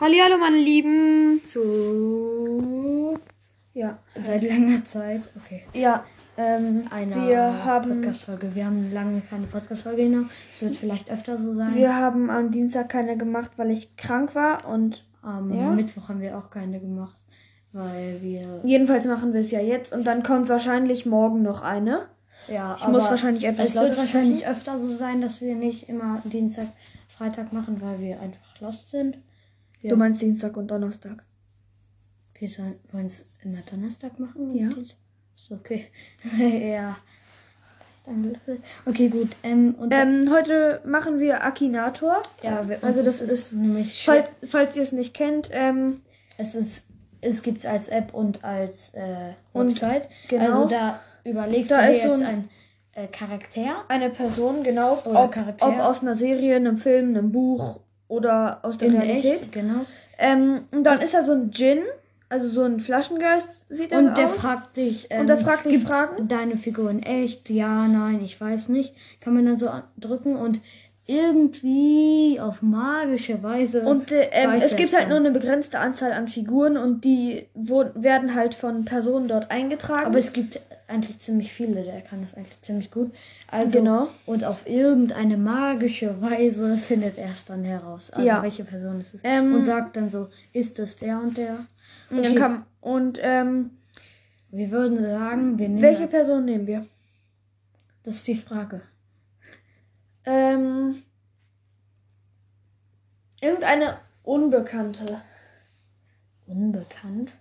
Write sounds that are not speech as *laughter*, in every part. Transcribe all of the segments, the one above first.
Hallihallo, meine Lieben. Zu Ja. seit langer Zeit. Okay. Ja, ähm, Eine wir haben, Podcast-Folge. Wir haben lange keine Podcast-Folge genommen. Es wird vielleicht öfter so sein. wir haben am Dienstag keine gemacht, weil ich krank war und Am Ja. Mittwoch haben wir auch keine gemacht, weil wir. jedenfalls machen wir es ja jetzt und dann kommt wahrscheinlich morgen noch eine. Ja, Ich muss wahrscheinlich etwas Es wird wahrscheinlich öfter so sein, dass wir nicht immer Dienstag, Freitag machen, weil wir einfach lost sind. Ja. Du meinst Dienstag und Donnerstag. Wir sollen- wollen es immer Donnerstag machen? Ja. Ist okay. *laughs* ja. Okay, gut. Ähm, Ähm, heute machen wir Akinator. ja, wir, also das ist- nämlich schwer. Falls, falls ihr es nicht kennt, ähm, Es ist, es gibt es als App und als äh, Website. genau. Also da überlegst Da du dir ist so jetzt ein- ein äh, Charakter. eine Person, genau, Oder ob, Charakter. ob aus einer Serie, einem Film, einem Buch oder aus der In Realität. echt, genau. Ähm, und dann ist da so ein Djinn, also so ein Flaschengeist sieht er Und der aus. fragt dich, ähm, Und der fragt dich Fragen? deine Figur in echt? Ja, nein, ich weiß nicht. Kann man dann so drücken und irgendwie auf magische Weise. Und äh, ähm, es gibt halt dann. nur eine begrenzte Anzahl an Figuren und die werden halt von Personen dort eingetragen. Aber es gibt eigentlich ziemlich viele, der kann das eigentlich ziemlich gut. Also, Genau. Und auf irgendeine magische Weise *laughs* findet er es dann heraus. Also Ja. welche Person ist es? Ähm, und sagt dann so, ist es der und der? und dann okay. kann, und ähm, Wir würden sagen, wir nehmen welche. Person nehmen wir? Das ist die Frage. Ähm, irgendeine Unbekannte. Unbekannt.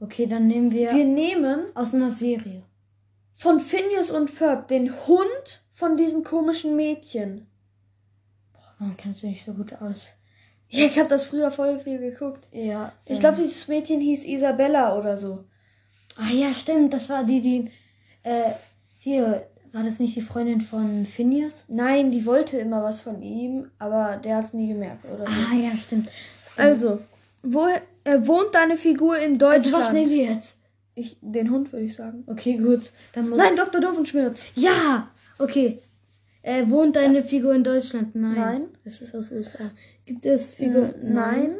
Okay, dann nehmen wir, Wir nehmen aus einer Serie. von Phineas und Ferb den Hund von diesem komischen Mädchen. Warum kennst du nicht so gut aus? Ja, ich habe das früher voll viel geguckt. Ja. Ich ähm, glaube, dieses Mädchen hieß Isabella oder so. Ah ja, stimmt. Das war die, die. Äh, hier, war das nicht die Freundin von Phineas? Nein, die wollte immer was von ihm, aber der hat es nie gemerkt, oder. Ah ja, stimmt. Also, wo äh, wohnt deine Figur in Deutschland? Also was nehmen wir jetzt? Ich, den Hund würde ich sagen. Okay, gut. Dann muss Nein, Dr. Doofenschmirz. Ja! Okay. Äh, wohnt deine Figur in Deutschland? Nein. Nein. Das ist aus USA. Gibt es Figur? Nein.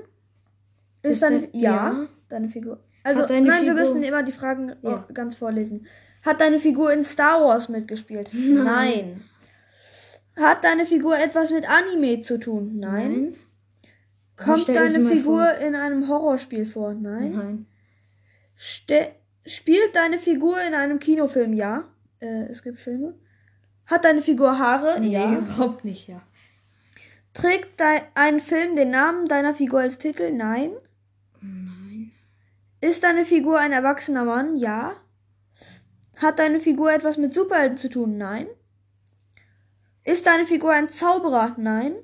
Ist, Ist deine dein- ja, ja. deine Figur. Also deine nein, wir Figur- müssen immer die Fragen Ja. ganz vorlesen. Hat deine Figur in Star Wars mitgespielt? Nein. Hat deine Figur etwas mit Anime zu tun? Nein. Kommt stell es deine Figur vor. in einem Horrorspiel vor? Nein. Nein. Ste spielt deine Figur in einem Kinofilm? Ja. Äh, es gibt Filme. Hat deine Figur Haare? Nee, Ja. überhaupt nicht, ja. Trägt ein Film den Namen deiner Figur als Titel? Nein. Nein. Ist deine Figur ein erwachsener Mann? Ja. Hat deine Figur etwas mit Superhelden zu tun? Nein. Ist deine Figur ein Zauberer? Nein.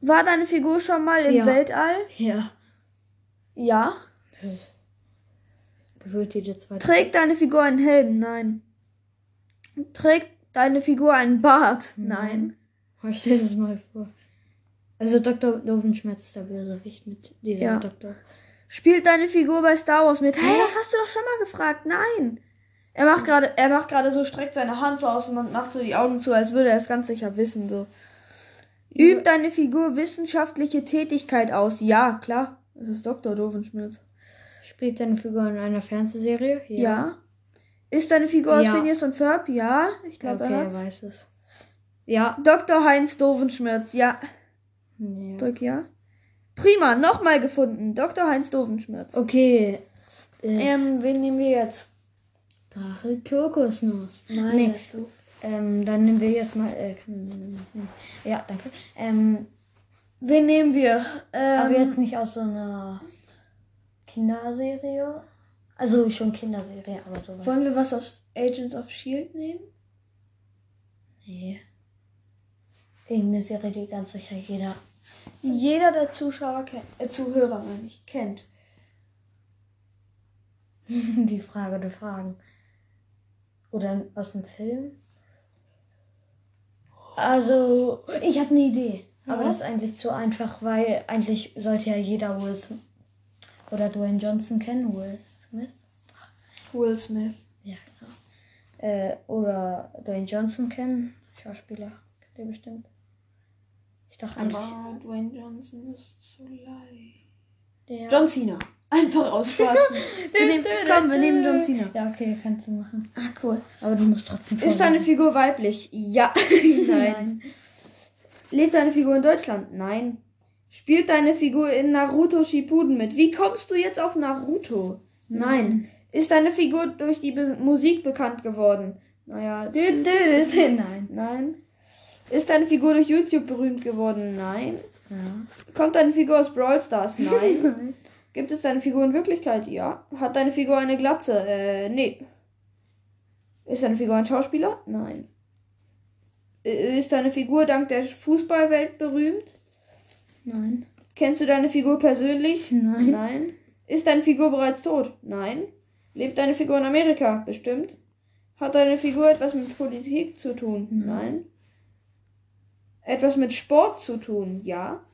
War deine Figur schon mal im Ja. Weltall? Ja. Ja. Gewöhnt jede zweite. Trägt deine Figur einen Helm? Nein. Trägt deine Figur einen Bart? Nein. Oh, Stell dir das mal vor. Also Dr. Dovenschmerz ist der Bösewicht mit dieser Ja. Doktor. Spielt deine Figur bei Star Wars mit? Hey, das hast du doch schon mal gefragt. Nein. Er macht gerade, er macht gerade so, streckt seine Hand so aus und macht so die Augen zu, als würde er es ganz sicher wissen, so. Übt deine Figur wissenschaftliche Tätigkeit aus? Ja, klar. Das ist Dr. Dovenschmirz. Spielt deine Figur in einer Fernsehserie? Ja. Ist deine Figur aus Ja. Phineas und Ferb? Ja. Ich glaube, okay, er er weiß es. Ja. Dr. Heinz Dovenschmirz? Ja. ja. Drück ja. Prima, nochmal gefunden. Dr. Heinz Dovenschmirz. Okay. Äh, Ähm, wen nehmen wir jetzt? Drache Kokosnuss. Nein, Nee. doof. Ähm, dann nehmen wir jetzt mal. Äh, kann, ja, danke. Ähm, Wen nehmen wir? Ähm, aber jetzt nicht aus so einer Kinderserie. Also schon Kinderserie, aber sowas. Wollen wir was aus Agents of Shield nehmen? Nee. Irgendeine Serie, die ganz sicher jeder. Jeder der Zuschauer kennt, äh, Zuhörer, meine ich, kennt. *laughs* die Frage der Fragen. Oder aus dem Film. Also, ich habe eine Idee. Aber Ja? das ist eigentlich zu einfach, weil eigentlich sollte ja jeder Will Smith oder Dwayne Johnson kennen. Will Smith? Will Smith. Ja, genau. Äh, oder Dwayne Johnson kennen. Schauspieler. Kennt ihr bestimmt. Ich dachte eigentlich. Aber Dwayne Johnson ist zu leicht. Der John Cena. Einfach ausrasten. *laughs* wir nehmen, komm, wir nehmen John Cena. Ja, okay, kannst du machen. Ah, cool. Aber du musst trotzdem Ist deine. Figur weiblich? Ja. *laughs* Nein. Lebt deine Figur in Deutschland? Nein. Spielt deine Figur in Naruto Shippuden mit? Wie kommst du jetzt auf Naruto? Nein. Ist deine Figur durch die Be Musik bekannt geworden? Naja. Nein. nein. Ist deine Figur durch YouTube berühmt geworden? Nein. Ja. Kommt deine Figur aus Brawl Stars? Nein. Gibt es deine Figur in Wirklichkeit? Ja. Hat deine Figur eine Glatze? Äh, nee. Ist deine Figur ein Schauspieler? Nein. Äh, Ist deine Figur dank der Fußballwelt berühmt? Nein. Kennst du deine Figur persönlich? Nein. Nein. Ist deine Figur bereits tot? Nein. Lebt deine Figur in Amerika? Bestimmt. Hat deine Figur etwas mit Politik zu tun? Nein. Etwas mit Sport zu tun? Ja.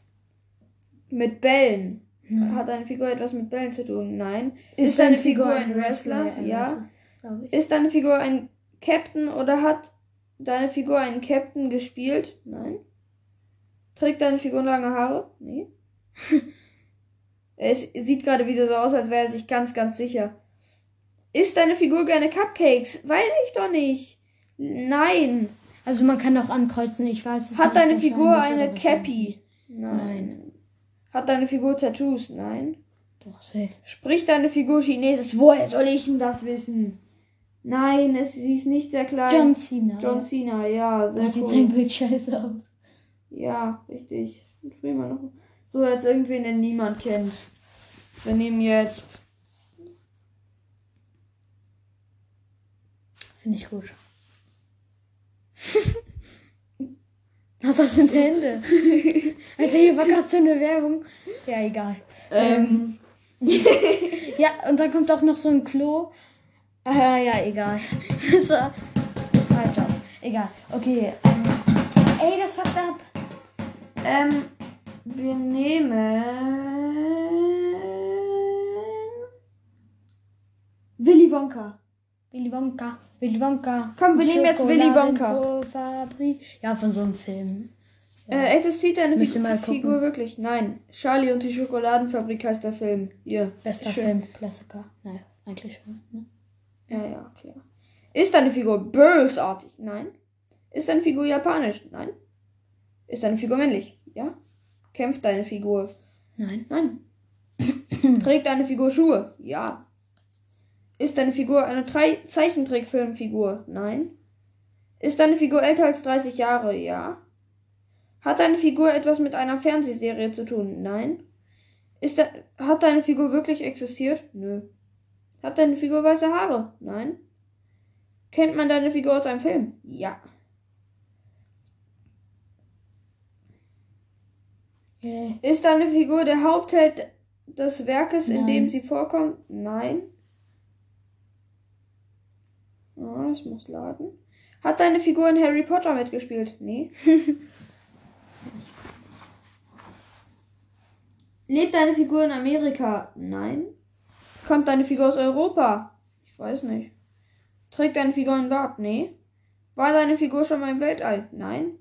Mit Bällen? Hat deine Figur etwas mit Bällen zu tun? Nein. Ist, deine Figur ein Wrestler? Ja. Glaube ich. Ist deine Figur ein Captain oder hat deine Figur einen Captain gespielt? Nein. Trägt deine Figur lange Haare? Nee. *laughs* es sieht gerade wieder so aus, als wäre er sich ganz, ganz sicher. Isst deine Figur gerne Cupcakes? Weiß ich doch nicht. Nein. Also man kann auch ankreuzen, ich weiß es Hat deine Figur eine Cappy? Nein. Nein. Hat deine Figur Tattoos? Nein. Doch, safe. Spricht deine Figur Chinesisch? Woher soll ich denn das wissen? Nein, es, sie ist nicht sehr klein. John Cena. John Cena, ja, sehr Oh, sieht cool. sein Bild scheiße aus. Ja, richtig. Noch. So als irgendwen, den niemand kennt. Wir nehmen jetzt. Finde ich gut. *laughs* Was das sind Hände? *laughs* Alter, hier war gerade so eine Werbung. Ja, egal. Ähm, Ja, und dann kommt auch noch so ein Klo. Äh, ja, egal. *laughs* Das war falsch aus. Egal. Okay. Ähm, ey, das fuckt ab. ähm, wir nehmen. Willy Wonka. Willy Wonka. Willy Wonka. Komm, wir nehmen jetzt Willy Wonka. Ja, von so einem Film. Äh, existiert deine Müsst ihr Figur, mal gucken. Figur wirklich? Nein. Charlie und die Schokoladenfabrik heißt der Film. Hier. Bester Schön. Film. Klassiker. Naja, eigentlich schon. Ne? Ja, ja, klar. Ist deine Figur bösartig? Nein. Ist deine Figur japanisch? Nein. Ist deine Figur männlich? Ja. Kämpft deine Figur? Nein. Nein. *clears throat* Trägt deine Figur Schuhe? Ja. Ist deine Figur eine Zeichentrickfilmfigur? Nein. Ist deine Figur älter als 30 Jahre? Ja. Hat deine Figur etwas mit einer Fernsehserie zu tun? Nein. Ist de hat deine Figur wirklich existiert? Nö. Hat deine Figur weiße Haare? Nein. Kennt man deine Figur aus einem Film? Ja. Äh, Ist deine Figur der Hauptheld des Werkes, in Nein. dem sie vorkommt? Nein. Ah, es muss laden. Hat deine Figur in Harry Potter mitgespielt? Nee. *laughs* Lebt deine Figur in Amerika? Nein. Kommt deine Figur aus Europa? Ich weiß nicht. Trägt deine Figur einen Bart? Nee. War deine Figur schon mal im Weltall? Nein.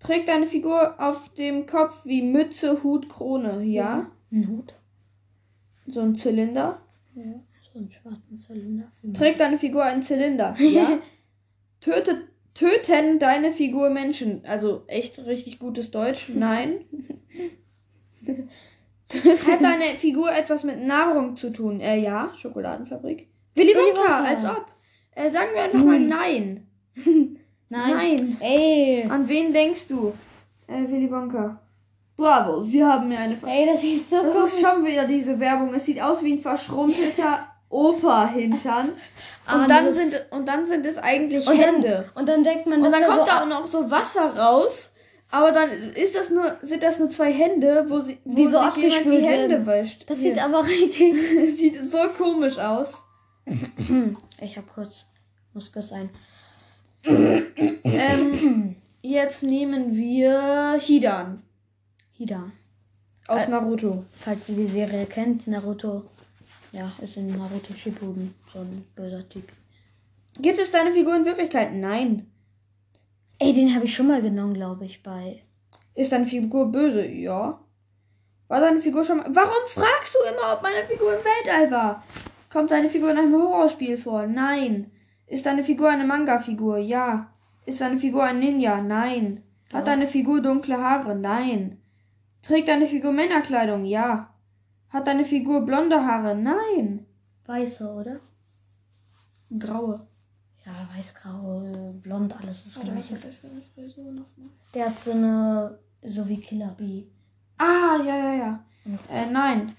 Trägt deine Figur auf dem Kopf wie Mütze, Hut, Krone? Ja. ein Hut. So ein Zylinder. Ja, so einen schwarzen Zylinder. Trägt deine Figur einen Zylinder? *laughs* Ja. Tötet, töten deine Figur Menschen? Also echt richtig gutes Deutsch? Nein. *laughs* Hat deine Figur etwas mit Nahrung zu tun? Äh, ja. Schokoladenfabrik. Willy Willy Wonka, als ob. Äh, sagen wir einfach mal nein. *laughs* Nein. Nein. Ey. An wen denkst du? Äh, Willy Wonka. Bravo, Sie haben mir eine... Ey, das sieht so Das komisch ist schon wieder diese Werbung. Es sieht aus wie ein verschrumpelter Opa-Hintern. Ah, Und dann, sind, und dann sind es eigentlich und dann, Hände. und dann denkt man, Und dass dann da kommt so da auch noch so Wasser raus. Aber dann ist das nur, sind das nur zwei Hände, wo, sie, wo Die so sich die Hände wäscht. Das Hier. sieht aber richtig. *laughs* Sieht so komisch aus. *clears throat* Ich hab kurz. Muss kurz ein. Ähm, jetzt nehmen wir Hidan Hida. aus Naruto. Falls ihr die Serie kennt, Naruto. Ja, ist in Naruto Shippuden. So ein böser Typ. Gibt es deine Figur in Wirklichkeit? Nein. Ey, den habe ich schon mal genommen, glaube ich, bei. Ist deine Figur böse? Ja. War deine Figur schon mal. Warum fragst du immer, ob meine Figur im Weltall war? Kommt deine Figur in einem Horrorspiel vor? Nein. Ist deine Figur eine Manga-Figur? Ja. Ist deine Figur ein Ninja? Nein. Hat deine Figur dunkle Haare? Nein. Trägt deine Figur Männerkleidung? Ja. Hat deine Figur blonde Haare? Nein. Weiße, oder? Graue. Ja, weiß-grau, blond, alles Warte, was gleiche. hat der eine hat so eine, so wie Killer Bee. Ah, ja, ja, ja. Äh, nein.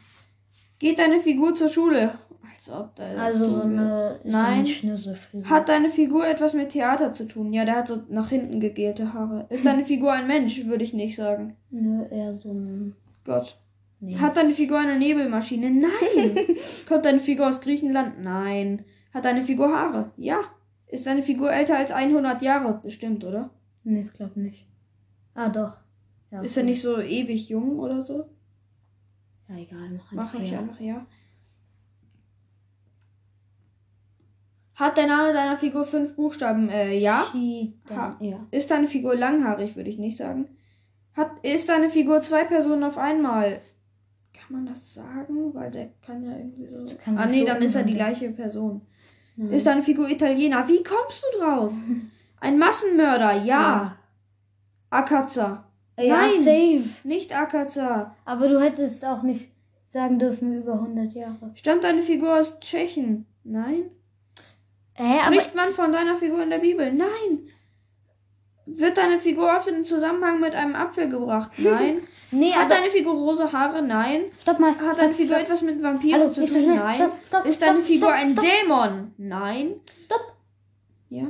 Geht deine Figur zur Schule? Als ob da. Also so eine, so Nein. eine Schnürselfrisur. Hat deine Figur etwas mit Theater zu tun? Ja, der hat so nach hinten gegelte Haare. Ist deine Figur ein Mensch? Würde ich nicht sagen. Nö, eher so ein, Gott. Nee. Hat deine Figur eine Nebelmaschine? Nein. *laughs* Kommt deine Figur aus Griechenland? Nein. Hat deine Figur Haare? Ja. Ist deine Figur älter als 100 Jahre? Bestimmt, oder? Nee, ich glaube nicht. Ah, doch. Ja, Ist er nicht so ewig jung oder so? Ja, egal, mach Mach ich einfach ja. Hat der Name deiner Figur fünf Buchstaben? Äh, ja. Ha. ja. Ist deine Figur langhaarig, würde ich nicht sagen. Hat, ist deine Figur zwei Personen auf einmal? Kann man das sagen? Weil der kann ja irgendwie so. Ah, nee, so dann ist er die gleiche Person. Hm. Ist deine Figur Italiener? Wie kommst du drauf? *laughs* Ein Massenmörder? Ja. Akaza. Ja, Nein. safe. Nicht Akaza. Aber du hättest auch nicht sagen dürfen über 100 Jahre. Stammt deine Figur aus Tschechien? Nein. Hä, Spricht man von deiner Figur in der Bibel? Nein. Wird deine Figur oft in Zusammenhang mit einem Apfel gebracht? *laughs* Nein. Nee, Hat deine Figur rosa Haare? Nein. stopp mal. Hat deine Figur stopp. etwas mit Vampiren Hallo, zu so tun? Nein. Stopp, stopp, Ist deine Figur ein. Dämon? Nein. Stopp. Ja.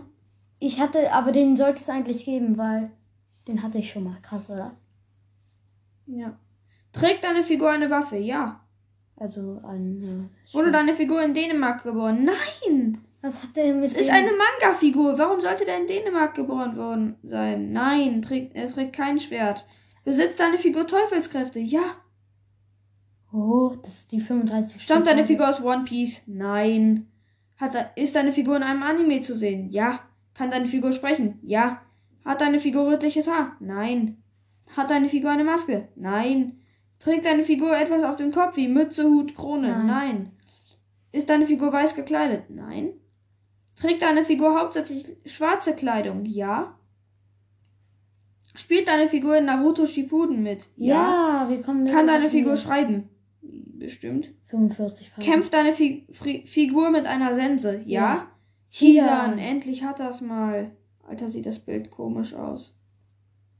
Ich hatte, aber den sollte es eigentlich geben, weil den hatte ich schon mal. Krass, oder? Ja. Trägt deine Figur eine Waffe? Ja. Also ein. Äh, Wurde deine Figur in Dänemark geboren? Nein. Was hat der mit Es ist dem- eine Manga-Figur. Warum sollte der in Dänemark geboren worden sein? Nein. Trägt, er trägt kein Schwert. Besitzt deine Figur Teufelskräfte? Ja. Oh, das ist die 35. Stammt deine Figur aus One Piece? Nein. Hat, ist deine Figur in einem Anime zu sehen? Ja. Kann deine Figur sprechen? Ja. Hat deine Figur rötliches Haar? Nein. Hat deine Figur eine Maske? Nein. Trägt deine Figur etwas auf dem Kopf wie Mütze, Hut, Krone? Nein. Nein. Ist deine Figur weiß gekleidet? Nein. Trägt deine Figur hauptsächlich schwarze Kleidung? Ja. Spielt deine Figur in Naruto Shippuden mit? Ja, wir kommen Kann deine Figur schreiben? Bestimmt. 45 Farben. Kämpft deine Fi Fri Figur mit einer Sense? Ja. Ja. Hidan, endlich hat das mal. Alter, sieht das Bild komisch aus.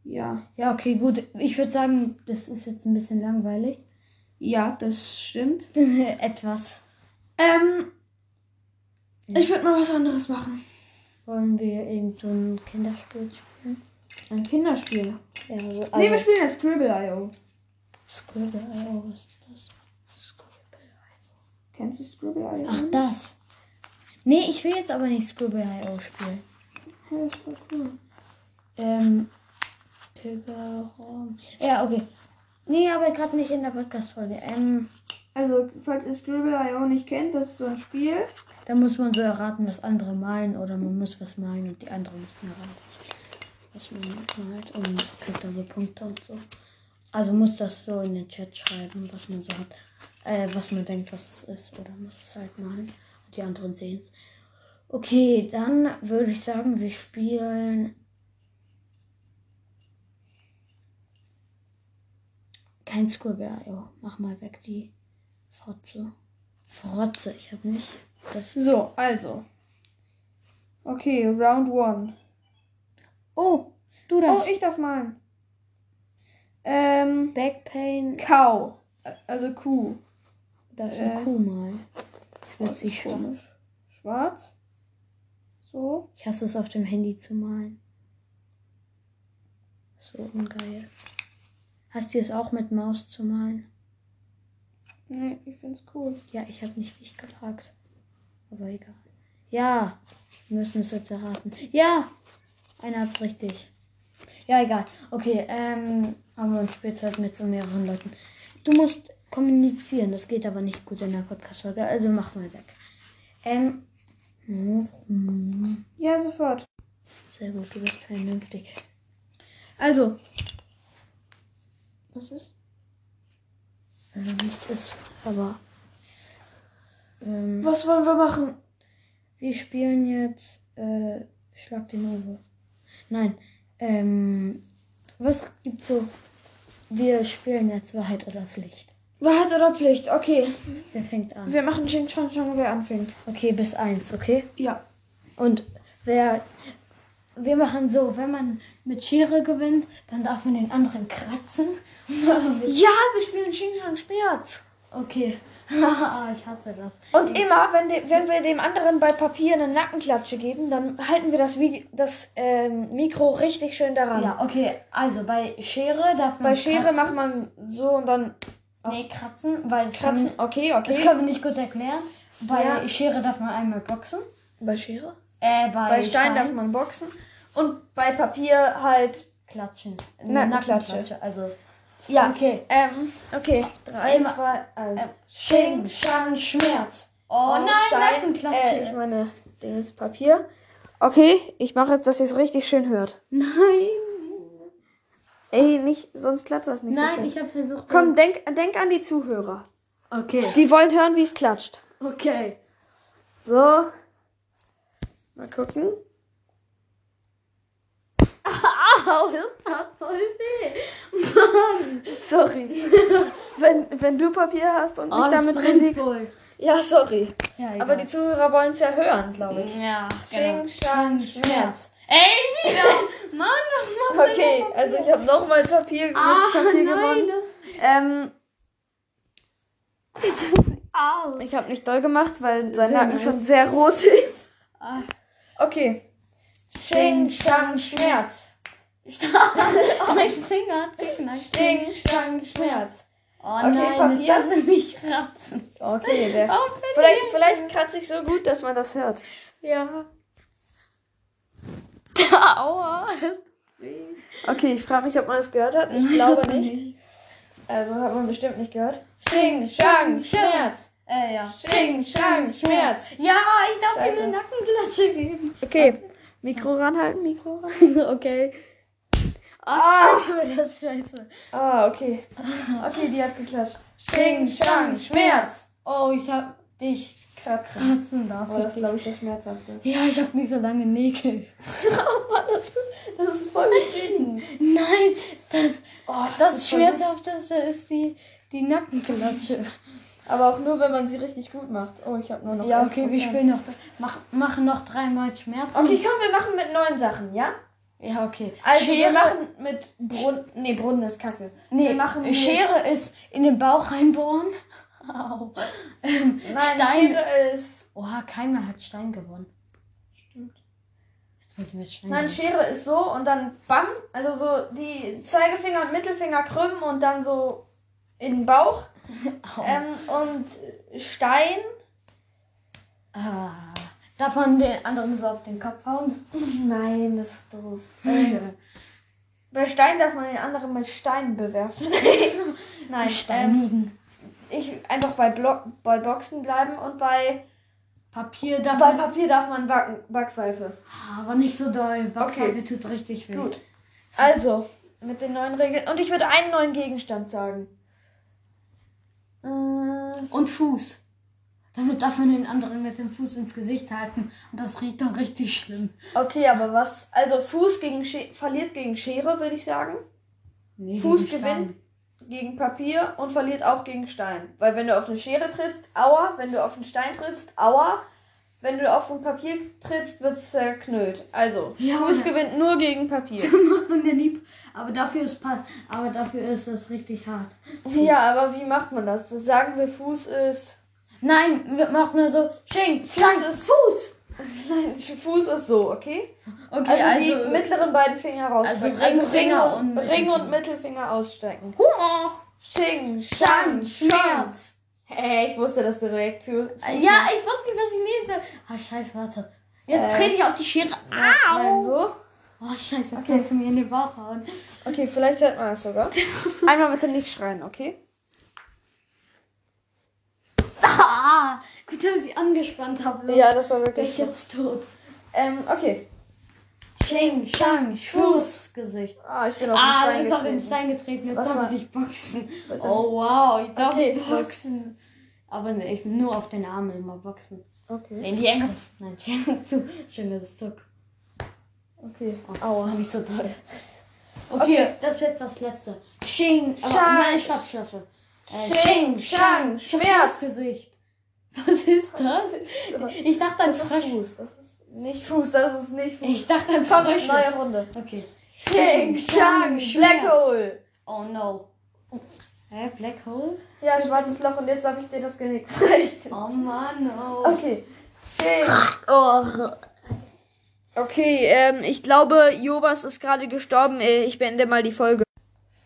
Ja. Ja, okay, gut. Ich würde sagen, das ist jetzt ein bisschen langweilig. Ja, das stimmt. *laughs* Etwas. Ähm, ich würde mal was anderes machen. Wollen wir irgend so ein Kinderspiel spielen? Ein Kinderspiel. Ja, so, nee, wir also spielen jetzt Scribble.io. Scribble.io, was ist das? Scribble. Kennst du Scribble.io? Ach, das. Nee, ich will jetzt aber nicht Scribble.io spielen. Ja, das ist cool. Ähm, Pilgerraum. Ja, okay. Nee, aber gerade nicht in der Podcast-Folge. Ähm, Also, falls ihr Scribble.io nicht kennt, das ist so ein Spiel. da muss man so erraten, was andere malen oder man muss was malen und die anderen müssen erraten, was man malt und kriegt da so Punkte und so. Also muss das so in den Chat schreiben, was man so hat, äh, was man denkt, was es ist oder muss es halt malen und die anderen sehen es. Okay, dann würde ich sagen, wir spielen kein Scribble.io. Mach mal weg die Fotze. Frotze, ich habe nicht. Das So, also. Okay, Round One. Oh, du Oh, darfst. ich darf malen. Ähm, Backpain. Ä- Also Kuh. Du darfst eine Äh. Kuh will Das sie ist schwarz. Schwarz. So. Ich hasse es auf dem Handy zu malen. So ungeil. Hast du es auch mit Maus zu malen? Nee, ich find's cool. Ja, ich habe nicht dich gefragt. Aber egal. Ja, wir müssen es jetzt erraten. Ja, einer hat's richtig. Ja, egal. Okay, ähm, haben wir ein Spielzeug mit so mehreren Leuten. Du musst kommunizieren, das geht aber nicht gut in der Podcast-Folge, also mach mal weg. Ähm. Ja, sofort. sehr gut, du bist vernünftig. Also. Was ist? Äh, nichts ist, aber. Ähm, Was wollen wir machen? wir spielen jetzt. Äh, Schlag den Uwe. Nein. Ähm, was gibt's so? Wir spielen jetzt Wahrheit oder Pflicht. Wahrheit oder Pflicht? Okay. Wer fängt an? Wir machen Ching Chang Chang, wer anfängt. Okay, bis eins, okay? Ja. Und wer. Wir machen so, wenn man mit Schere gewinnt, dann darf man den anderen kratzen. Ja, wir spielen Ching Chang Schmerz. okay. *laughs* ich hasse das. Und immer, wenn, de, wenn wir dem anderen bei Papier eine Nackenklatsche geben, dann halten wir das, Video, das ähm, Mikro richtig schön daran. Ja, okay. Also bei Schere darf man. Bei Schere kratzen. macht man so und dann Nee, kratzen, weil das kratzen. Kann, Okay, das okay. können wir nicht gut erklären. Bei Ja. Schere darf man einmal boxen. Bei Schere? Äh, bei, Bei Stein, darf man boxen. Und bei Papier halt. klatschen. Na- Nackenklatsche. Also. Ja. Okay. Ähm, okay. Drei, Immer- zwei, eins. Äh, Sching, Schang, Schmerz. Oh Und nein, Nackenklatsche. Äh, ich meine, Ding ist Papier. Okay, ich mache jetzt, dass ihr es richtig schön hört. nein. Ey, nicht, sonst klatscht das nicht so Nein, schön. ich habe versucht. Komm, denk, denk an die Zuhörer. Okay. Die wollen hören, wie es klatscht. Okay. So. Mal gucken. Au, das tat voll weh. Mann. Sorry. wenn, wenn du Papier hast und mich Oh, das damit besiegst. Ja, sorry. Ja, Aber die Zuhörer wollen es ja hören, glaube ich. Ja, Sching, Schang, Schmerz. Ey, wieder! *laughs* Mann, was Okay, also ich habe nochmal Papier, Ah, Papier nein, gewonnen. das... Ähm, Au. ich habe nicht doll gemacht, weil sein Nacken schon sehr rot ist. Ah. Okay. Sching, Schang, Schmerz. *laughs* mein Finger hat geknackt. Sching, Schang, Schmerz. Oh Okay, nein, Papier. jetzt darfst du mich kratzen. Okay, der. Oh, Vielleicht, vielleicht kratze ich so gut, dass man das hört. Ja. *laughs* Aua. das. Okay, ich frage mich, ob man das gehört hat. Ich glaube *laughs* nicht. Also hat man bestimmt nicht gehört. Sching, Schang, Schmerz. Äh, ja. Sching, Schang, Schmerz. Ja, ich darf dir Scheiße. eine Nackenklatsche geben. Okay, Mikro ranhalten, Mikro ran. okay. Ah. Ah, scheiße, *laughs* das ist scheiße. Ah, okay. Okay, die hat geklatscht. Sching, Schang, Schmerz. Oh, ich hab dich Kratzen. kratzen darf. Aber das ist, glaube ich, das Schmerzhafte. Ja, ich hab nicht so lange Nägel. *laughs* Oh Mann, das, das ist voll befriedigend. Nein, das, Oh, das ist voll Schmerzhafteste ist die, die Nackenklatsche. Aber auch nur, wenn man sie richtig gut macht. Oh, ich habe nur noch. Ja, 11%. okay, wir spielen noch, mach, machen noch dreimal Schmerzen. Okay, komm, wir machen mit neuen Sachen, ja? Ja, okay. Also wir Schere, machen mit Brunnen. Nee, Brunnen ist kacke. nee, wir machen Schere ist in den Bauch reinbohren. Au. Ähm, Nein, Stein. Schere ist. Oha, keiner hat Stein gewonnen. Stimmt. Jetzt muss ich mir Stein Nein. Schere ist so und dann bam, also so die Zeigefinger und Mittelfinger krümmen und dann so in den Bauch. *laughs* Au. Ähm, und Stein. Ah, darf man den anderen so auf den Kopf hauen? *laughs* Nein, das ist doof. *laughs* Bei Stein darf man den anderen mit Steinen bewerfen. *laughs* Nein, ähm, Steinigen. ich einfach bei, Blo bei Boxen bleiben und bei, Papier darf bei man. Papier darf man backen, Backpfeife. Aber nicht so doll. Backpfeife tut richtig weh. Gut. Also, mit den neuen Regeln. Und ich würde einen neuen Gegenstand sagen. Mm, Und Fuß. Damit darf man den anderen mit dem Fuß ins Gesicht halten. Und das riecht dann richtig schlimm. Okay, aber was? Also Fuß gegen Sche verliert gegen Schere, würde ich sagen. Nee, Fuß gegen gewinnt gegen Papier und verliert auch gegen Stein. Weil wenn du auf eine Schere trittst, aua. Wenn du auf einen Stein trittst, aua. Wenn du auf ein Papier trittst, wird es zerknüllt. Also, Ja, Fuß gewinnt nur gegen Papier. *laughs* macht man ja lieb. Aber dafür ist pa aber dafür ist es richtig hart. ja, aber wie macht man das? das sagen wir, Fuß ist... Nein, wir machen nur so Schlang, ist- Fuß. *laughs* Nein, Fuß ist so, okay? Okay, Also, also, die mittleren beiden Finger rausstrecken. Also Ringfinger Ring und Ring Mittelfinger. und Mittelfinger ausstrecken. Huah. Sching, Schang, Schmerz. Hey, ich wusste das direkt. Ja, ich wusste nicht, was ich nehmen soll. Ah, scheiße, warte. Jetzt Äh. trete ich auf die Schere. Nein, so. Oh, scheiße, jetzt Okay. kannst du mir in den Bauch hauen. Okay, vielleicht hört man das sogar. *laughs* Einmal bitte nicht schreien, okay? Ah, gut, dass ich angespannt habe. Ja, das war Bin wirklich ich so. jetzt tot. Ähm, okay. Ching, Shang, Schuss, Gesicht. Ah, ich bin auf Ah, den du bist auf den getreten. Stein getreten. Jetzt darf ich dich boxen. Oh, wow. Ich darf Okay, boxen. Aber ne, ich nur auf den Arm immer boxen. Okay. Nee, die Ankles. Nein, die Ankles zu. Schön, dass es zurück. Okay. Oh, das Aua. war nicht so toll. Okay, das ist jetzt das letzte. Aber Shang. nein, stopp, stopp, stopp. Äh, Was ist das? Ich dachte an Das ist Frösche. Fuß. Das ist nicht Fuß, das ist nicht Fuß. Ich dachte an Frösche. neue Runde. Okay. Ching, Chang, Black Hole. Oh no. Hä, Black Hole? Ja, schwarzes Loch und jetzt darf ich dir das Genick *laughs* brechen. Oh Mann, oh. Okay. Ching. Okay, ähm, ich glaube, Jobas ist gerade gestorben. Äh, Ich beende mal die Folge.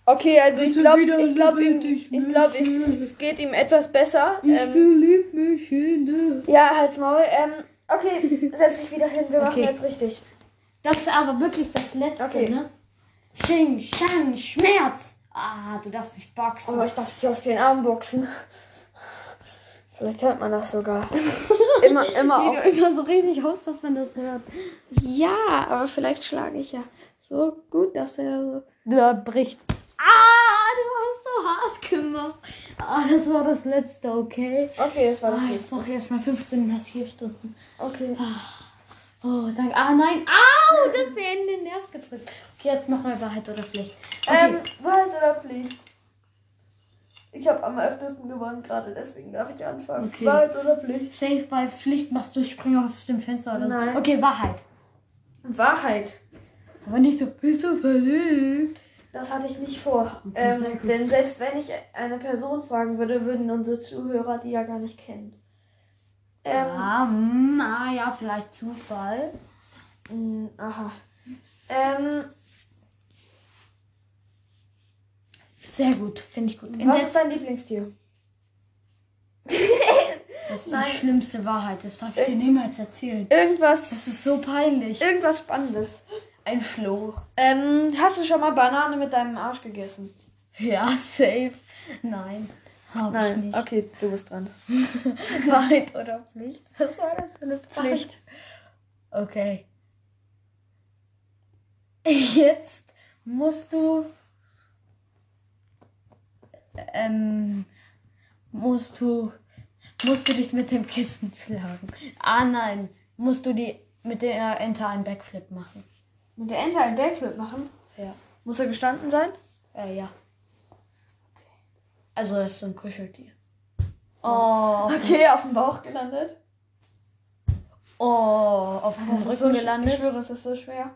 Okay, also ich glaube, ich glaube, ihm- ich glaube, ich- es geht ihm etwas besser. Ähm, lieb mich hin. ja, halt's Maul. Ähm, okay, setz dich wieder hin. Wir machen Okay. jetzt richtig. Das ist aber wirklich das letzte, Okay. ne? Xing, Shang, Schmerz. Ah, du darfst dich boxen. Oh, ich darf dich auf den Arm boxen. Vielleicht hört man das sogar. *laughs* Immer, immer auf. immer so richtig aus, dass man das hört. Ja, aber vielleicht schlage ich ja so gut, dass er so. Der bricht. Ah, du hast so hart gemacht. Ah, das war das letzte, okay? Okay, das war das Ah, letzte. jetzt brauche ich erstmal 15 Massierstunden. Okay. Oh, danke. Ah, nein. Au, das wäre in den Nerv gedrückt. Okay, jetzt mach mal Wahrheit oder Pflicht. Okay. Ähm, Wahrheit oder Pflicht? Ich habe am öftesten gewonnen gerade, deswegen darf ich anfangen. Okay. Wahrheit oder Pflicht? Safe bei Pflicht machst du Spring aus dem Fenster oder Nein. so. Okay, Wahrheit. Wahrheit. Aber nicht so, bist du verliebt? Das hatte ich nicht vor. Okay, ähm, denn selbst wenn ich eine Person fragen würde, würden unsere Zuhörer die ja gar nicht kennen. Ähm, Ah, mm, ah, ja, vielleicht Zufall. mh, aha. Ähm, Sehr gut, finde ich gut. In was ist dein Lieblingstier? das ist Nein. die schlimmste Wahrheit. Das darf ich dir niemals erzählen. Irgendwas. Das ist so peinlich. Irgendwas Spannendes. Ein Floh. Ähm, hast du schon mal Banane mit deinem Arsch gegessen? Ja, safe. Nein, hab ich nicht. Okay, du bist dran. *laughs* Wahrheit oder Pflicht? Was war das für eine Frage? Pflicht. Okay. Jetzt musst du. Ähm. Musst du. Musst du dich mit dem Kissen schlagen. Ah nein. Musst du die mit der Ente einen Backflip machen. Mit der Ente einen Backflip machen? Ja. Muss er gestanden sein? Äh, ja. Also das ist so ein Kuscheltier. Oh. Okay, auf dem Bauch gelandet. Oh, auf dem Das Rücken so sch- Ich gelandet. schwöre, es ist so schwer.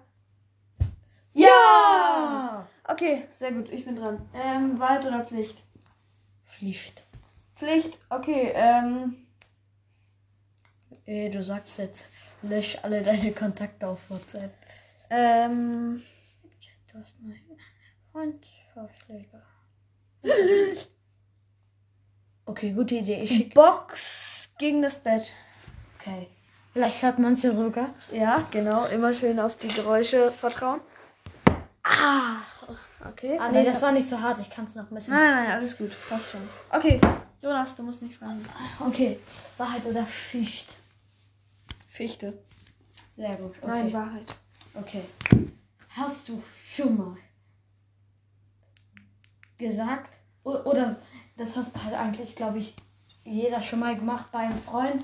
Ja! Okay, sehr gut, ich bin dran. Ähm, Wahrheit oder Pflicht? Pflicht. Pflicht, okay, ähm. Eh, du sagst jetzt, lösch alle deine Kontakte auf WhatsApp. Ähm. Du hast neue Freundvorschläge. Okay, gute Idee. Ich schicke. Box gegen das Bett. Okay. Vielleicht hört man es ja sogar. Ja, genau, immer schön auf die Geräusche vertrauen. Ah! Okay, Ah, nee, das war nicht so hart. Ich kann es noch ein bisschen. Nein, nein, alles gut, passt schon. Okay, Jonas, du musst mich fragen. Okay. Wahrheit oder Pflicht? Fichte. Sehr gut. Okay. Nein, Wahrheit. Okay. Hast du schon mal gesagt, oder das hast halt eigentlich, glaube ich, jeder schon mal gemacht bei einem Freund,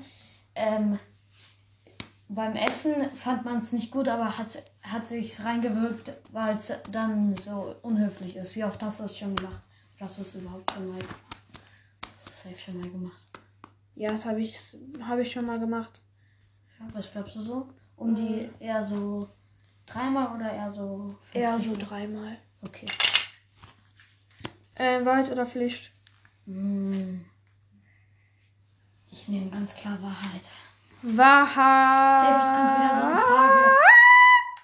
ähm, beim Essen fand man es nicht gut, aber hat, hat sich reingewirkt, weil es dann so unhöflich ist. Wie oft hast du es schon gemacht? Hast du es überhaupt schon mal, es safe schon mal gemacht? Ja, das habe ich, hab ich schon mal gemacht. Ja, was glaubst du so? Um die eher so dreimal oder eher so 50 Eher so Mal? dreimal. Okay. Ähm, Wahrheit oder Pflicht? Hm. Ich nehme ganz klar Wahrheit. Wahrheit. Safe, kommt wieder so eine Frage.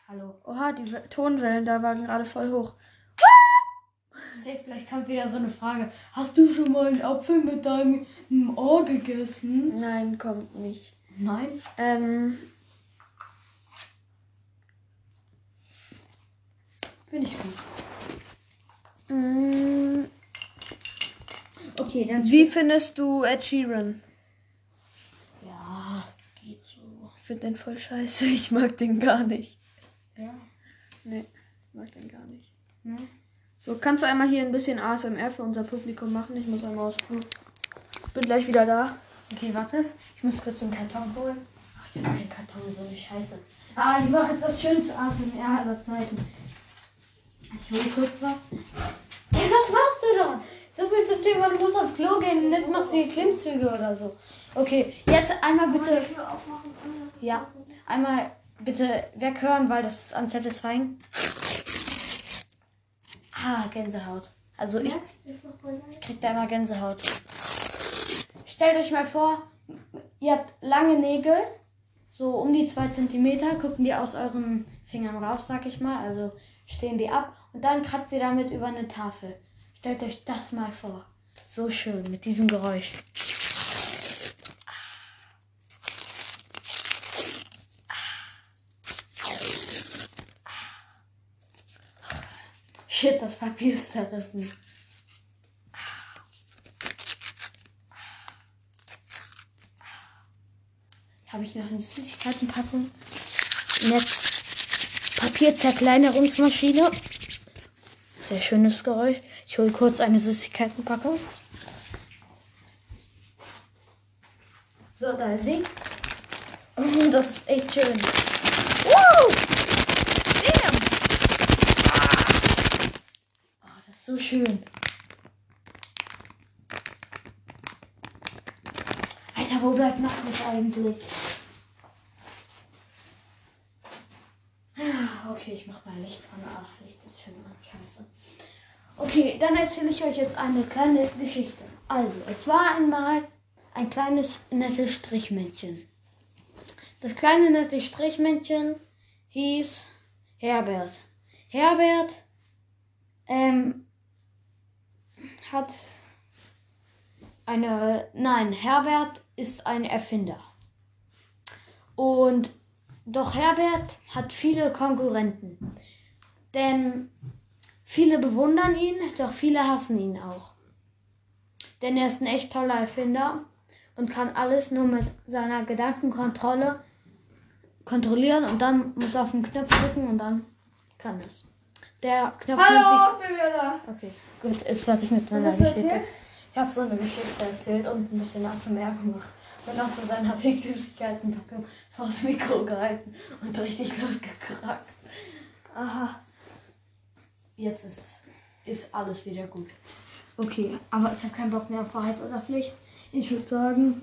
Hallo. Oha, die We- Tonwellen da waren gerade voll hoch. Safe, gleich kommt wieder so eine Frage. Hast du schon mal einen Apfel mit deinem Ohr gegessen? Nein, kommt nicht. Nein. Ähm, Bin ich gut. mh, Okay, dann. wie findest du Ed Sheeran? Ja, geht so. Ich finde den voll scheiße. Ich mag den gar nicht. Ja. Nee, ich den gar nicht. Ne? So, kannst du einmal hier ein bisschen ASMR für unser Publikum machen? Ich muss einmal aus dem Flur. Bin gleich wieder da. Okay, warte. Ich muss kurz einen Karton holen. Ach, ich habe keinen Karton, so eine Scheiße. Ah, ich mache jetzt das schönste ASMR aller Zeiten. Ich hole kurz was. Ey, was machst du da? So viel zum Thema, du musst auf Klo gehen und jetzt machst du hier Klimmzüge oder so. Okay, jetzt einmal bitte. Ja, einmal bitte weghören, weil das ist unsatisfying. Ah, Gänsehaut. Also ich krieg da immer Gänsehaut. Stellt euch mal vor, ihr habt lange Nägel, so um die 2 cm, gucken die aus euren Fingern raus, sag ich mal, also stehen die ab und dann kratzt ihr damit über eine Tafel. Stellt euch das mal vor. So schön, mit diesem Geräusch. Shit, das Papier ist zerrissen. Habe ich noch eine Süßigkeitenpackung? Jetzt Papierzerkleinerungsmaschine. Sehr schönes Geräusch. Ich hole kurz eine Süßigkeitenpackung. So, da ist sie. Oh, das ist echt schön. Woo! Damn! Oh, das ist so schön. Alter, wo bleibt Markus eigentlich? Ah, Okay, ich mach mal Licht an. Ach, Licht ist schön an. Scheiße. Okay, dann erzähle ich euch jetzt eine kleine Geschichte. Also, es war einmal ein kleines nettes Strichmännchen. Das kleine nette Strichmännchen hieß Herbert. Herbert ähm, hat eine. Nein, Herbert ist ein Erfinder. Und doch Herbert hat viele Konkurrenten. Denn viele bewundern ihn, doch viele hassen ihn auch. Denn er ist ein echt toller Erfinder und kann alles nur mit seiner Gedankenkontrolle kontrollieren und dann muss er auf den Knopf drücken und dann kann es. Der Knopf Hallo, bin wieder da. sich. Okay, gut, ist fertig mit meiner Geschichte. Ich habe so eine Geschichte erzählt und ein bisschen ASMR gemacht. Und noch zu seiner Süßigkeitenpackung vors Mikro gehalten und richtig losgekrackt. Aha. Jetzt ist, ist alles wieder gut. Okay, aber ich habe keinen Bock mehr auf Wahrheit oder Pflicht. Ich würde sagen,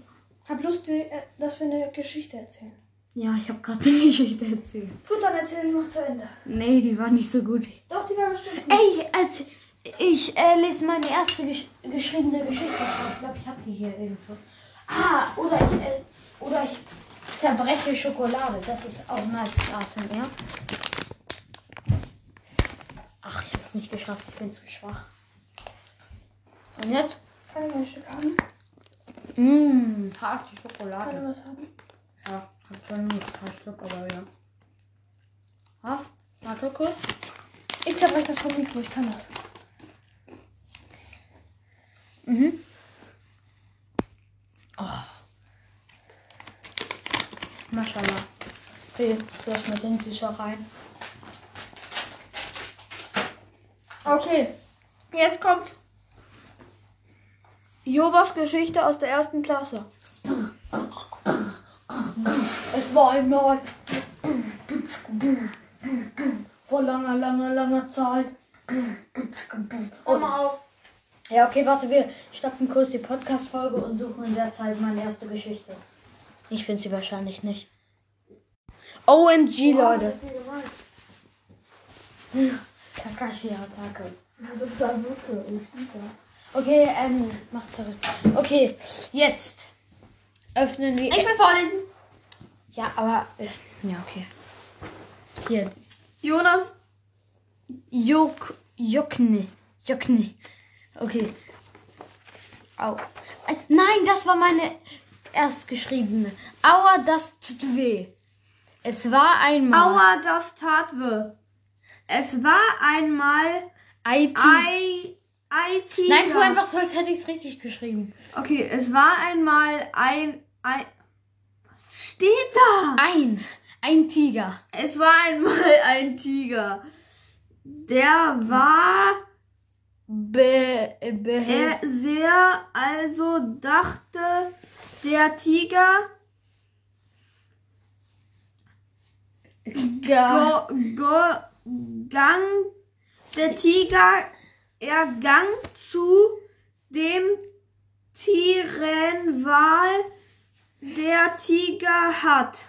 Hab Lust, äh, dass wir eine Geschichte erzählen. ja, ich habe gerade die *laughs* Geschichte erzählt. Gut, dann erzähl sie noch zu Ende. Nee, die war nicht so gut. Doch, die war bestimmt gut. Ey, als ich äh, lese meine erste gesch geschriebene Geschichte. vor. Ich glaube, ich habe die hier irgendwo. Ah, oder ich, äh, oder ich zerbreche Schokolade. Das ist auch nice ASMR. Ach, ich habe es nicht geschafft. Ich bin zu schwach. Und jetzt? Kann ich ein Stück haben? Mmm, harte Kann Schokolade. ich was haben? Ja, hab nur ein paar Stück, aber ja. Ha? Warte kurz. Ich zerbreche das vom Mikro, ich kann das. Mhm. Oh. Maschallah. Okay, schluss mit den Süßereien. Okay, jetzt kommt Jovas Geschichte aus der ersten Klasse. Es war einmal vor langer, langer, langer Zeit. Hör mal auf. Ja, okay, warte, wir stoppen kurz die Podcast-Folge und suchen in der Zeit meine erste Geschichte. Ich finde sie wahrscheinlich nicht. OMG, Leute. Kakashi-Attacke. Das ist Sasuke. Okay, ähm, mach zurück. Okay, jetzt öffnen wir. Ich will vorlesen. ja, aber. Äh, ja, okay. Hier. Jonas, Jok. Jokne. Jokne. Okay. Au. Nein, das war meine erstgeschriebene. Aua, das tut weh. Es war einmal. Aua, das tat weh. Es war einmal IT. I, IT. Nein, tu einfach so, als hätte ich es richtig geschrieben. Okay, es war einmal ein, ein. Was steht da? Ein. Ein Tiger. Es war einmal ein Tiger. der war Be, er sehr, also dachte der Tiger, ga, go, go, gang, der Tiger, er gang zu dem Tierenwal, der Tiger hat.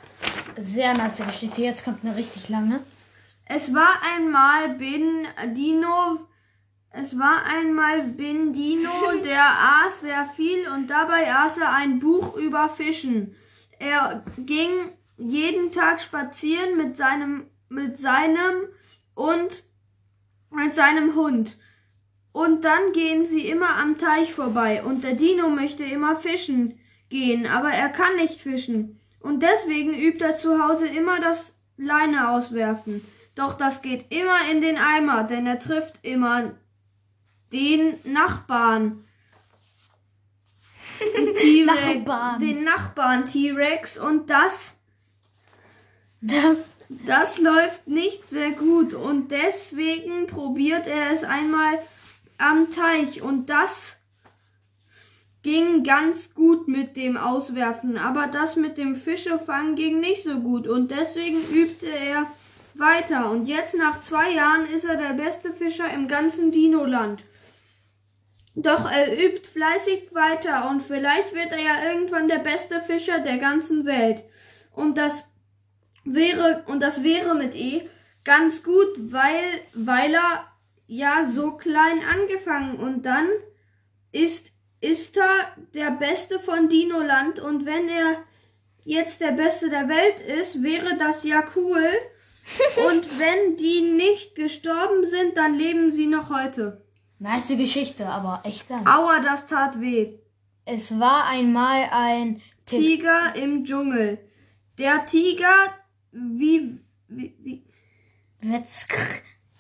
sehr nice Geschichte. Jetzt kommt eine richtig lange. Es war einmal Bin Dino. Es war einmal Bin Dino, der aß sehr viel und dabei aß er ein Buch über Fischen. Er ging jeden Tag spazieren mit seinem, mit seinem und mit seinem Hund. Und dann gehen sie immer am Teich vorbei und der Dino möchte immer fischen gehen, aber er kann nicht fischen. Und deswegen übt er zu Hause immer das Leine auswerfen. Doch das geht immer in den Eimer, denn er trifft immer den Nachbarn. T-Rex, Nachbarn. den Nachbarn T-Rex und das Das. das läuft nicht sehr gut und deswegen probiert er es einmal am Teich und das ging ganz gut mit dem Auswerfen, aber das mit dem Fischefangen ging nicht so gut und deswegen übte er weiter und jetzt nach zwei Jahren ist er der beste Fischer im ganzen Dinoland. Doch er übt fleißig weiter und vielleicht wird er ja irgendwann der beste Fischer der ganzen Welt. Und das wäre und das wäre mit E ganz gut, weil weil er ja so klein angefangen und dann ist ist er der Beste von Dinoland und wenn er jetzt der Beste der Welt ist, wäre das ja cool. *laughs* und wenn die nicht gestorben sind, dann leben sie noch heute. Nice Geschichte, aber echt lang. Aua, das tat weh. Es war einmal ein Tick. Tiger im Dschungel. Der Tiger, wie, wie, wie Wetzk.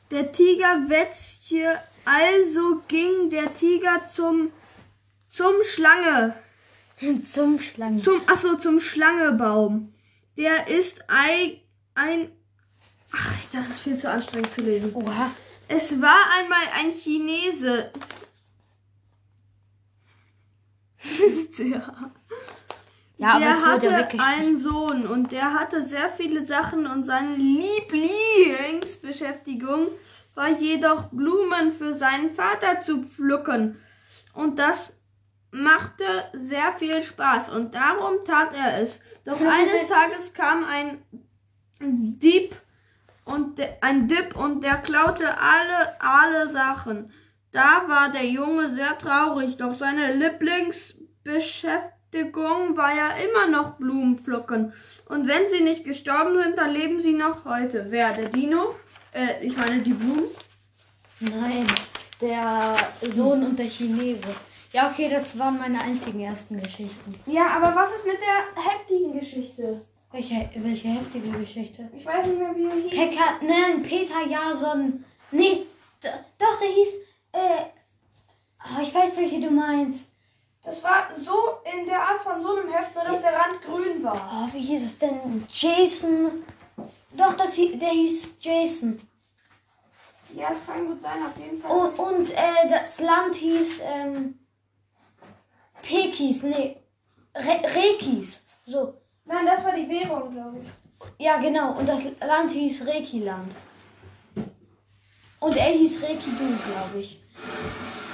der Tiger Wetzche, also ging der Tiger zum, zum Schlange, *laughs* Zum Schlangen. zum, ach so, zum Schlangebaum. Der ist ein, ein, ach, das ist viel zu anstrengend zu lesen. Oha. Es war einmal ein Chinese. *laughs* der Ja, aber der hatte einen Sohn und der hatte sehr viele Sachen und seine Lieblingsbeschäftigung war jedoch Blumen für seinen Vater zu pflücken. Und das machte sehr viel Spaß und darum tat er es. Doch *laughs* eines Tages kam ein Dieb und de, ein Dipp und der klaute alle alle Sachen. Da war der Junge sehr traurig, doch seine Lieblingsbeschäftigung war ja immer noch Blumenpflücken. Und wenn sie nicht gestorben sind, dann leben sie noch heute. Wer? Der Dino? Äh, ich meine die Blumen. Nein, der Sohn und der Chinese. Ja, okay, das waren meine einzigen ersten Geschichten. Ja, aber was ist mit der heftigen Geschichte? Welche, welche heftige Geschichte? Ich weiß nicht mehr, wie er hieß. Pekka, nein, Peter Jason. Nee, doch, der hieß. Äh, oh, ich weiß, welche du meinst. Das war so in der Art von so einem Heft, nur dass der Rand grün war. Oh, wie hieß es denn? Jason. Doch, das, der hieß Jason. Ja, es kann gut sein, auf jeden Fall. Und, und äh, das Land hieß ähm, Pekis, nee, Re Rekis. So, Nein, das war die Währung, glaube ich. ja genau. Und das Land hieß Rekiland. Und er hieß Rekidu, glaube ich.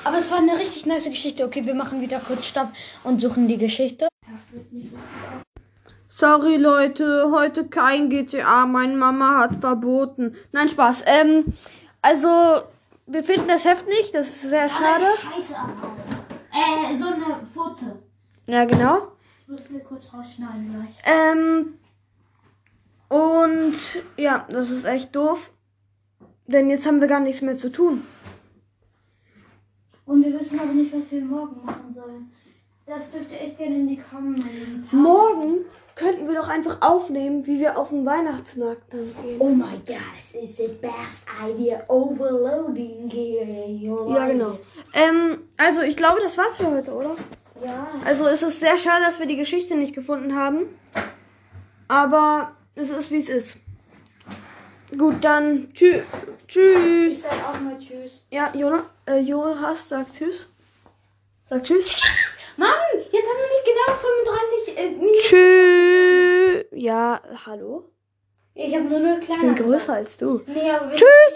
Aber es war eine richtig nice Geschichte. Okay, wir machen wieder kurz Stopp und suchen die Geschichte. Sorry Leute, heute kein GTA. Meine Mama hat verboten. Nein, Spaß. Ähm, also, wir finden das Heft nicht. Das ist sehr schade. Scheiße. Äh, so eine Furze. Ja, genau. Muss mir kurz rausschneiden gleich. Ähm, und ja, das ist echt doof. Denn jetzt haben wir gar nichts mehr zu tun. Und wir wissen aber nicht, was wir morgen machen sollen. Das dürfte echt gerne in die kommenden Tage. Morgen könnten wir doch einfach aufnehmen, wie wir auf den Weihnachtsmarkt dann gehen. Oh my god, this is the best idea. Overloading here. Ja, genau. Ähm, also ich glaube, das war's für heute, oder? Ja. Also es ist sehr schade, dass wir die Geschichte nicht gefunden haben. Aber es ist, wie es ist. Gut, dann tschü tschüss. Ich sag auch mal Tschüss. Ja, Jonas, äh, Jonas sagt tschüss. Sag tschüss. Mann, jetzt haben wir nicht genau 35 äh, Minuten. Tschüss. Ja, hallo? Ich habe nur eine Ich kleine. bin größer als du. Nee, Tschüss.